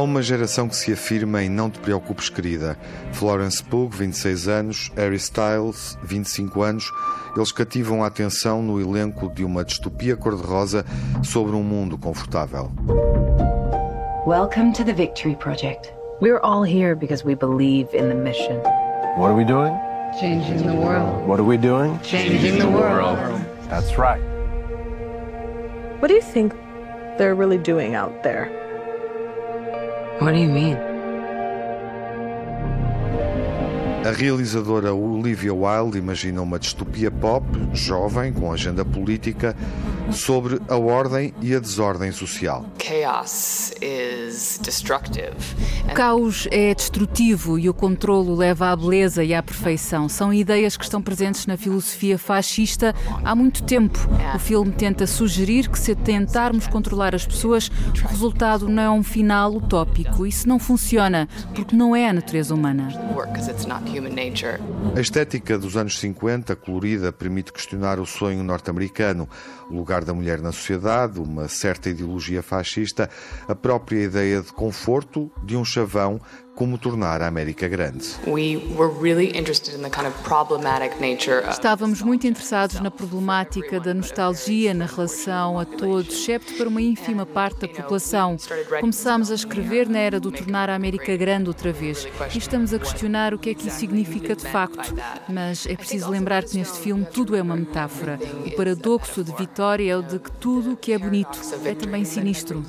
Há uma geração que se afirma em Não Te Preocupes, Querida. Florence Pugh, 26 anos, Harry Styles, 25 anos. Eles cativam a atenção no elenco de uma distopia cor-de-rosa sobre um mundo confortável. Welcome to the Victory Project. We're all here because we believe in the mission. What are we doing? Changing the world. What are we doing? Changing the world. That's right. What do you think they're really doing out there? What do you mean? A realizadora Olivia Wilde imagina uma distopia pop, jovem, com agenda política, sobre a ordem e a desordem social. Chaos is destructive. O caos é destrutivo e o controlo leva à beleza e à perfeição. São ideias que estão presentes na filosofia fascista há muito tempo. O filme tenta sugerir que se tentarmos controlar as pessoas, o resultado não é um final utópico. Isso não funciona, porque não é a natureza humana. A estética dos anos 50, colorida, permite questionar o sonho norte-americano, o lugar da mulher na sociedade, uma certa ideologia fascista, a própria ideia de conforto de um chavão como tornar a América grande. Estávamos muito interessados na problemática da nostalgia na relação a todos, excepto para uma ínfima parte da população. Começámos a escrever na era do tornar a América grande outra vez e estamos a questionar o que é que isso significa de facto. Mas é preciso lembrar que neste filme tudo é uma metáfora. O paradoxo de Vitória é o de que tudo o que é bonito é também sinistro.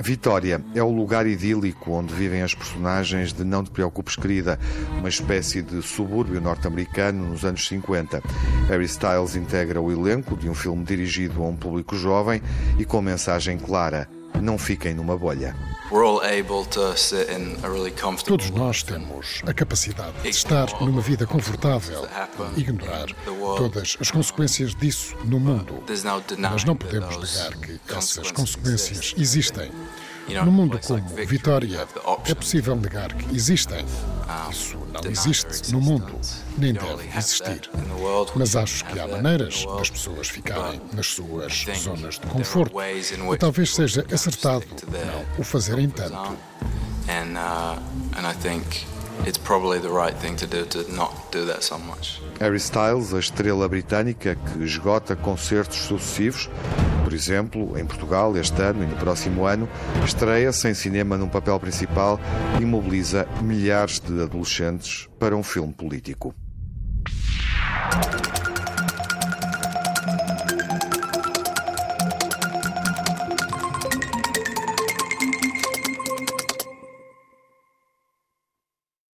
Vitória é o lugar idílico onde vivem as personagens de Não Te Preocupes, Querida, uma espécie de subúrbio norte-americano nos anos 50. Harry Styles integra o elenco de um filme dirigido a um público jovem e com mensagem clara: não fiquem numa bolha. We're all able to sit in a really comfortable Todos nós temos a capacidade de estar numa vida confortável e ignorar todas as consequências disso no mundo. Mas não podemos negar que essas consequências existem. No mundo como Vitória, é possível negar que existem. Isso não existe no mundo, nem deve existir. Mas acho que há maneiras das pessoas ficarem nas suas zonas de conforto. E talvez seja acertado não o fazerem tanto. And, uh, and I think it's probably the right thing to do to not do that so much. Harry Styles, a estrela britânica que esgota concertos sucessivos, por exemplo, em Portugal este ano e no próximo ano, estreia-se em cinema num papel principal e mobiliza milhares de adolescentes para um filme político.